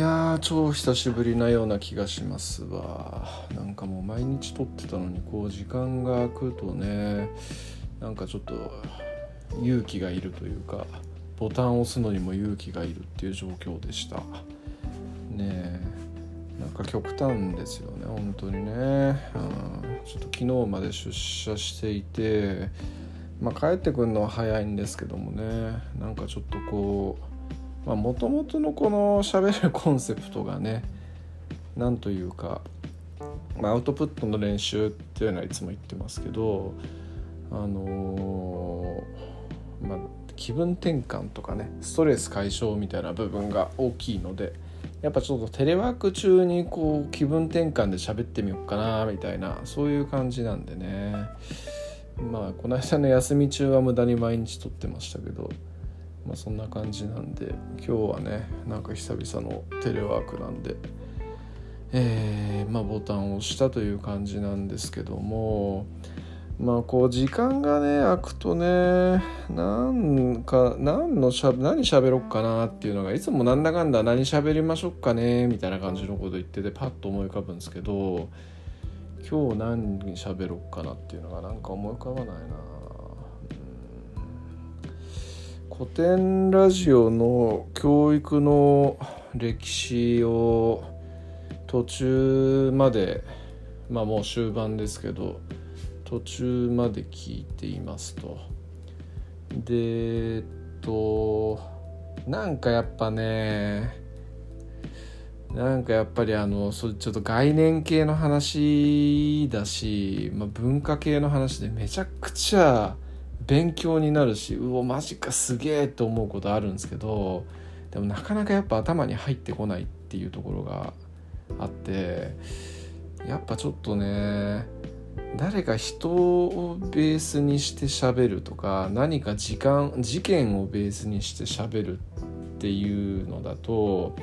やー超久しぶりなような気がしますわ。なんかもう毎日撮ってたのにこう時間が空くとねなんかちょっと勇気がいるというかボタンを押すのにも勇気がいるっていう状況でした。ねえ。なんか極端ですよね本当にね、うん、ちょっと昨日まで出社していてまあ帰ってくるのは早いんですけどもね。なんかちょっとこうもともとのこの喋るコンセプトがねなんというか、まあ、アウトプットの練習っていうのはいつも言ってますけどあのー、まあ気分転換とかねストレス解消みたいな部分が大きいのでやっぱちょっとテレワーク中にこう気分転換で喋ってみようかなみたいなそういう感じなんでね。まあこの間の休み中は無駄に毎日撮ってましたけどまあそんな感じなんで今日はねなんか久々のテレワークなんでえー、まあボタンを押したという感じなんですけどもまあこう時間がね空くとねなんか何のしゃ何喋ろっかなっていうのがいつもなんだかんだ何喋りましょうかねみたいな感じのこと言っててパッと思い浮かぶんですけど今日何に喋ろっかなっていうのがなんか思い浮かばないな、古典ラジオの教育の歴史を途中までまあもう終盤ですけど途中まで聞いていますと。でえっとなんかやっぱねなんかやっぱりあのそちょっと概念系の話だし、まあ、文化系の話でめちゃくちゃ勉強になるしうおマジかすげえと思うことあるんですけどでもなかなかやっぱ頭に入ってこないっていうところがあってやっぱちょっとね誰か人をベースにして喋るとか何か時間事件をベースにして喋るっていうのだと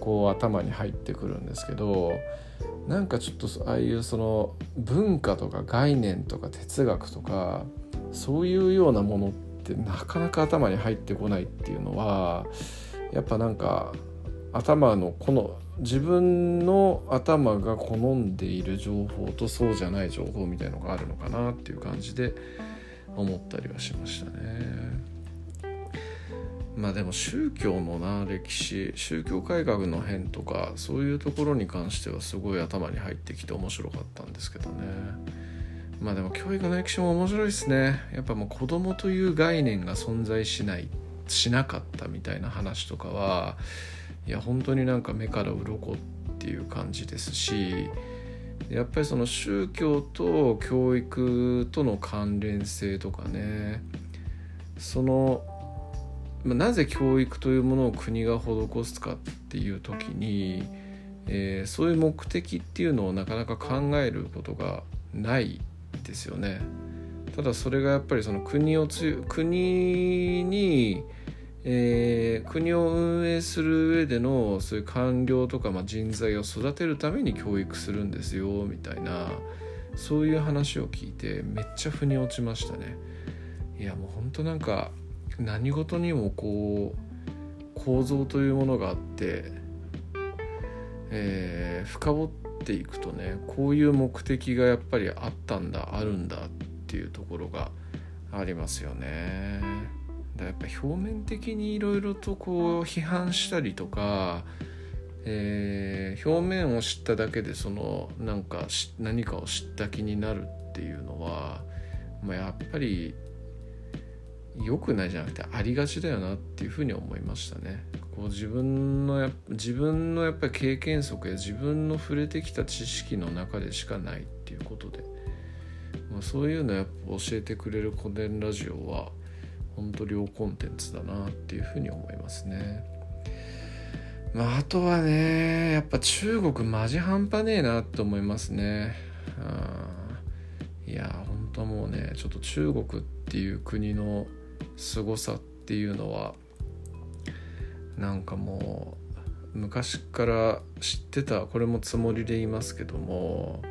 こう頭に入ってくるんですけどなんかちょっとああいうその文化とか概念とか哲学とかそういうようなものってなかなか頭に入ってこないっていうのはやっぱなんか頭のこの自分の頭が好んでいる情報とそうじゃない情報みたいのがあるのかなっていう感じで思ったりはしましたね。まあでも宗教のな歴史宗教改革の変とかそういうところに関してはすごい頭に入ってきて面白かったんですけどねまあでも教育の歴史も面白いですね。やっぱもう子供という概念が存在しないしなかったみたいな話とかはいや本当になんか目から鱗っていう感じですしやっぱりその宗教と教育との関連性とかねそのなぜ教育というものを国が施すかっていう時に、えー、そういう目的っていうのをなかなか考えることがないですよね。ただそれがやっぱりその国をつ国にえー、国を運営する上でのそういう官僚とか、まあ、人材を育てるために教育するんですよみたいなそういう話を聞いてめっちゃ腑に落ちましたねいやもうほんとなんか何事にもこう構造というものがあって、えー、深掘ってていくとねこういう目的がやっぱりあったんだあるんだっていうところがありますよね。だやっぱ表面的にいろいろとこう批判したりとか、えー、表面を知っただけでそのなんか何かを知った気になるっていうのは、まあ、やっぱり良くないじゃなくてありがちだよなっていうふうに思いましたね。こう自分のや自分のやっぱり経験則や自分の触れてきた知識の中でしかないっていうことで、まあ、そういうのやっぱ教えてくれる古典ラジオは本当両コンテンツだなっていうふうに思いますね。まあ、あとはねやっぱ中国マジ半端ねえなって思いますね。いや本当もうねちょっと中国っていう国の凄さっていうのはなんかもう昔から知ってたこれもつもりで言いますけども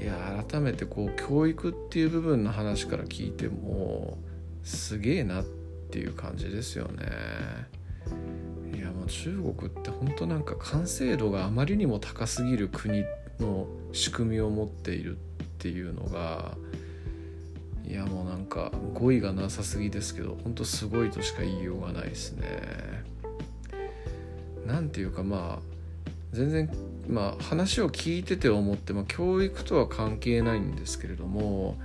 いや改めてこう教育っていう部分の話から聞いてもすげえなっていう感じですよね。いやもう中国って本当なんか完成度があまりにも高すぎる国の仕組みを持っているっていうのがやもうなんか語彙がなさすぎですけど本当すごいとしか言いようがないですね。なんていうかまあ全然まあ話を聞いてて思って、まあ、教育とは関係ないんですけれども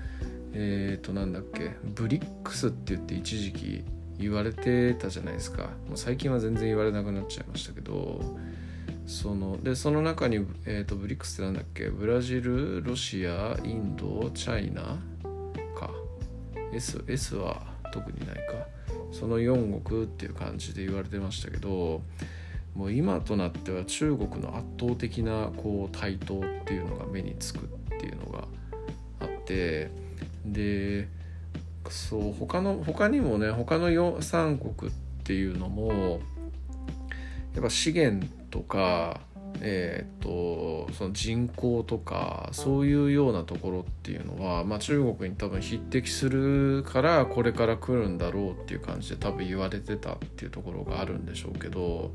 えっ、ー、となんだっけブリックスって言って一時期言われてたじゃないですかもう最近は全然言われなくなっちゃいましたけどそのでその中に、えーと、ブリックスってなんだっけブラジルロシアインドチャイナ S, S は特にないか。その4国っていう感じで言われてましたけどもう今となっては中国の圧倒的なこう台頭っていうのが目につくっていうのがあってでそう他の他にもね他の3国っていうのもやっぱ資源とかえーと、とその人口とかそういうようなところっていうのは、まあ、中国に多分匹敵するからこれから来るんだろうっていう感じで多分言われてたっていうところがあるんでしょうけど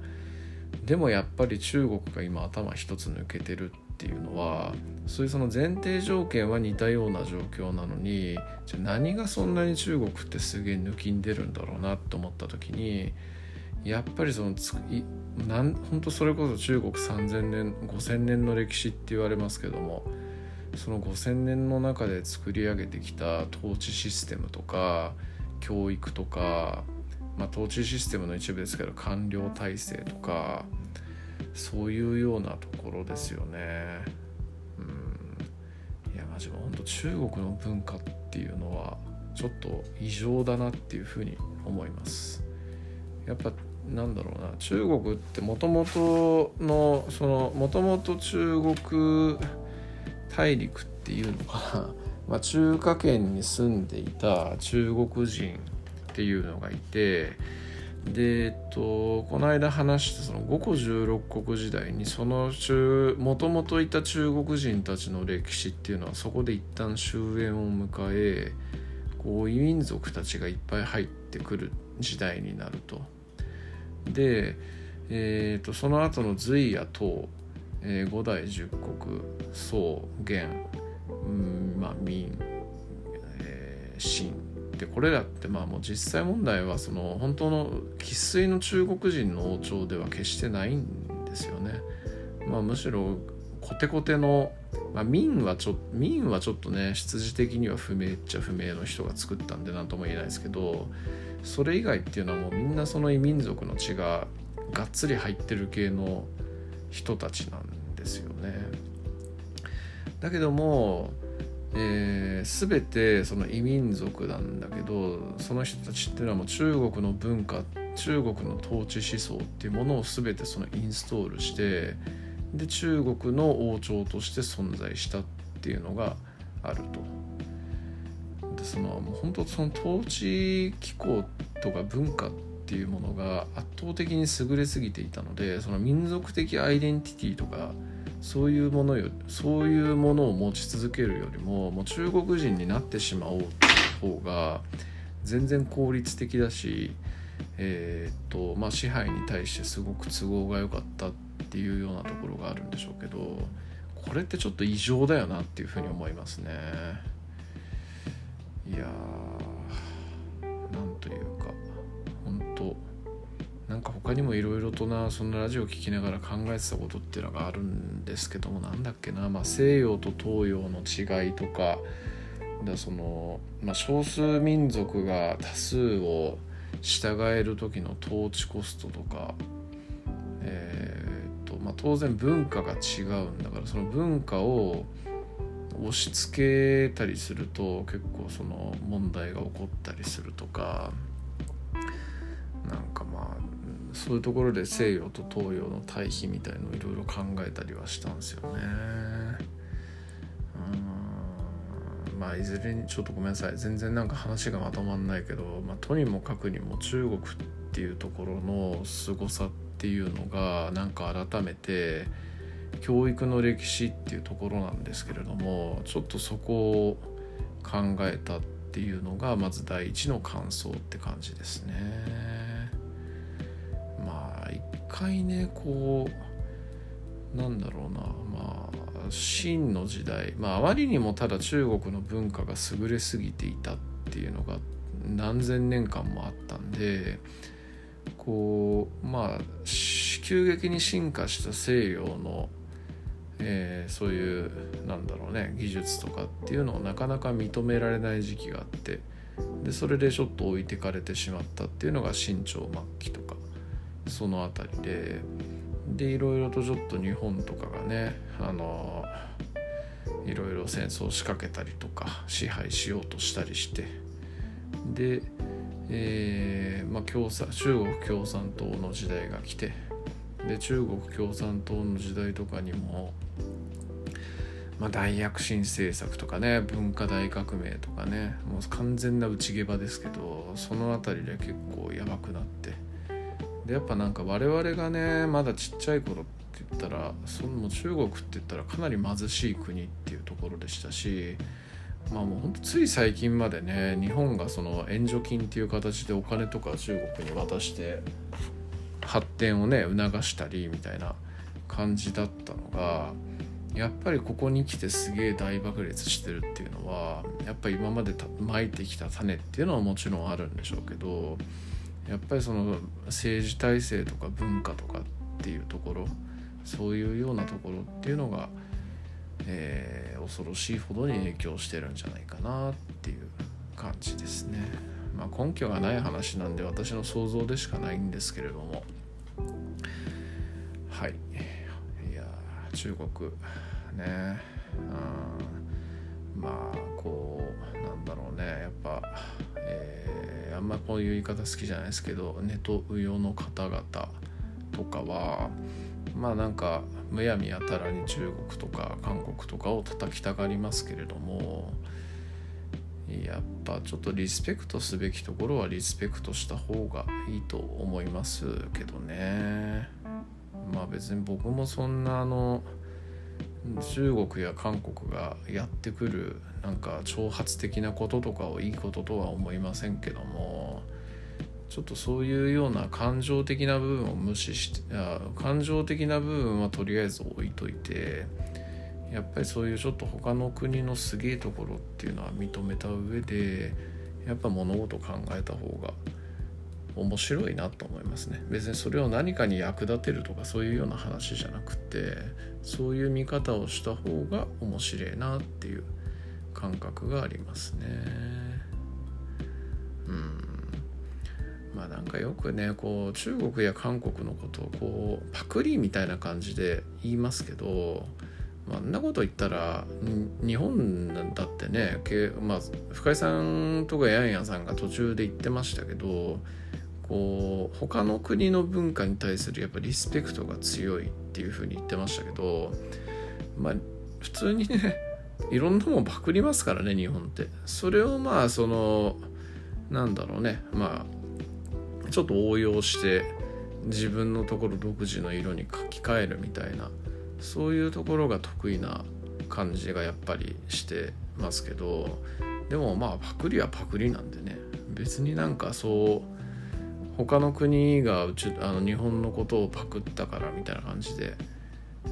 でもやっぱり中国が今頭一つ抜けてるっていうのはそういうその前提条件は似たような状況なのにじゃ何がそんなに中国ってすげえ抜きんでるんだろうなと思った時にやっぱりそのついなん本当それこそ中国3,000年5,000年の歴史って言われますけどもその5,000年の中で作り上げてきた統治システムとか教育とか、まあ、統治システムの一部ですけど官僚体制とかそういうようなところですよね。いやマジも本当中国の文化っていうのはちょっと異常だなっていうふうに思います。やっぱなんだろうな中国ってもともとのそのもともと中国大陸っていうのかな、まあ、中華圏に住んでいた中国人っていうのがいてでえっとこの間話したその五個十六国時代にそのもともといた中国人たちの歴史っていうのはそこで一旦終焉を迎えこう異民族たちがいっぱい入ってくる時代になると。で、えーと、その後の隋や唐、えー、五代十国宋元、うんまあ、明、えー、秦でこれらってまあもう実際問題はその本当の生粋の中国人の王朝では決してないんですよね。まあ、むしろコテコテの、まあ、民はちょ民はちょっとね出自的には不明っちゃ不明の人が作ったんで何とも言えないですけどそれ以外っていうのはもうみんなその異民族の血ががっつり入ってる系の人たちなんですよね。だけども、えー、全てその異民族なんだけどその人たちっていうのはもう中国の文化中国の統治思想っていうものを全てそのインストールしてで中国の王朝として存在したっていうのがあると。そのもう本当その統治機構とか文化っていうものが圧倒的に優れすぎていたのでその民族的アイデンティティとかそういうものよそういうものを持ち続けるよりももう中国人になってしまおうっていう方が全然効率的だし、えー、っとまあ、支配に対してすごく都合が良かったっていうようなところがあるんでしょうけどこれってちょっと異常だよなっていうふうに思いますね。いやなんというか本当なんか他にもいろいろとなそのラジオを聴きながら考えてたことっていうのがあるんですけどもなんだっけな、まあ、西洋と東洋の違いとかだその、まあ、少数民族が多数を従える時の統治コストとか、えーとまあ、当然文化が違うんだからその文化を押し付けたりすると結構その問題が起こったりするとかなんかまあそういうところで西洋と東洋の対比みたいのをいろいろ考えたりはしたんですよね。うんまあいずれにちょっとごめんなさい全然なんか話がまとまんないけど、まあ、とにもかくにも中国っていうところの凄さっていうのがなんか改めて教育の歴史っていうところなんですけれどもちょっとそこを考えたっていうのがまず第一の感想って感じですね。まあ一回ねこうなんだろうなまあ秦の時代まああまりにもただ中国の文化が優れすぎていたっていうのが何千年間もあったんでこうまあ急激に進化した西洋の、えー、そういうなんだろうね技術とかっていうのをなかなか認められない時期があってでそれでちょっと置いてかれてしまったっていうのが清朝末期とかその辺りででいろいろとちょっと日本とかがねあのいろいろ戦争を仕掛けたりとか支配しようとしたりしてで、えーまあ、共産中国共産党の時代が来てで中国共産党の時代とかにも、まあ、大躍進政策とかね文化大革命とかねもう完全な内毛場ですけどその辺りで結構やばくなって。でやっぱなんか我々がねまだちっちゃい頃って言ったらその中国って言ったらかなり貧しい国っていうところでしたしまあもうほんとつい最近までね日本がその援助金っていう形でお金とか中国に渡して発展をね促したりみたいな感じだったのがやっぱりここに来てすげえ大爆裂してるっていうのはやっぱり今までまいてきた種っていうのはもちろんあるんでしょうけどやっぱりその政治体制とか文化とかっていうところそういうようなところっていうのが、えー、恐ろしいほどに影響してるんじゃないかなっていう感じですね。まあ、根拠がない話なんで私の想像でしかないんですけれどもはい中国ね。うん。まあこうなんだろうね。やっぱ、えー、あんまこういう言い方好きじゃないですけどネトウヨの方々とかはまあなんかむやみやたらに中国とか韓国とかを叩きたがりますけれどもやっぱちょっとリスペクトすべきところはリスペクトした方がいいと思いますけどね。まあ別に僕もそんなあの中国や韓国がやってくるなんか挑発的なこととかをいいこととは思いませんけどもちょっとそういうような感情的な部分を無視して感情的な部分はとりあえず置いといてやっぱりそういうちょっと他の国のすげえところっていうのは認めた上でやっぱ物事考えた方が面白いなと思いますね。別にそれを何かに役立てるとかそういうような話じゃなくてそういう見方をした方が面白いなっていう感覚がありますね。うん。まあなんかよくねこう中国や韓国のことをこうパクリみたいな感じで言いますけどあ、んなこと言ったら日本だってね、まあ、深井さんとかヤンヤンさんが途中で言ってましたけどこう他の国の文化に対するやっぱリスペクトが強いっていうふうに言ってましたけどまあ普通にねいろんなもんパクりますからね日本って。それをまあそのなんだろうね。まあちょっと応用して自分のところ独自の色に書き換えるみたいなそういうところが得意な感じがやっぱりしてますけどでもまあパクリはパクリなんでね。別になんかそう他の国がうちあの日本のことをパクったからみたいな感じで、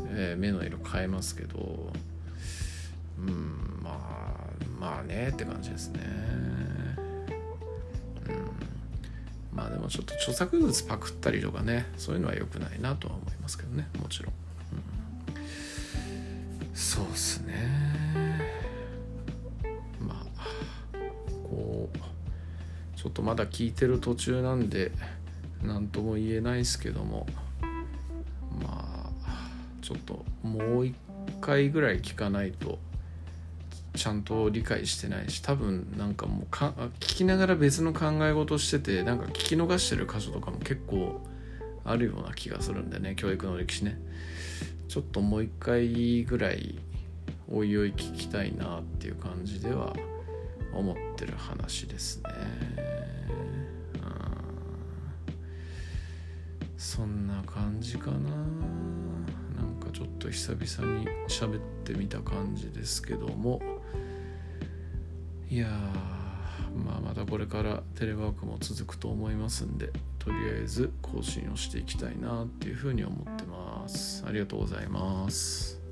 えー、目の色変えますけどうんまあまあねって感じですね。うん。まあでもちょっと著作物パクったりとかねそういうのは良くないなとは思いますけどねもちろん。そうっすね。ちょっとまだ聞いてる途中なんで何とも言えないですけどもまあちょっともう一回ぐらい聞かないとちゃんと理解してないし多分なんかもうか聞きながら別の考え事しててなんか聞き逃してる箇所とかも結構あるような気がするんでね教育の歴史ねちょっともう一回ぐらいおいおい聞きたいなっていう感じでは思ってる話ですね。そんな感じかな。なんかちょっと久々に喋ってみた感じですけども。いやまあまたこれからテレワークも続くと思いますんでとりあえず更新をしていきたいなっていうふうに思ってます。ありがとうございます。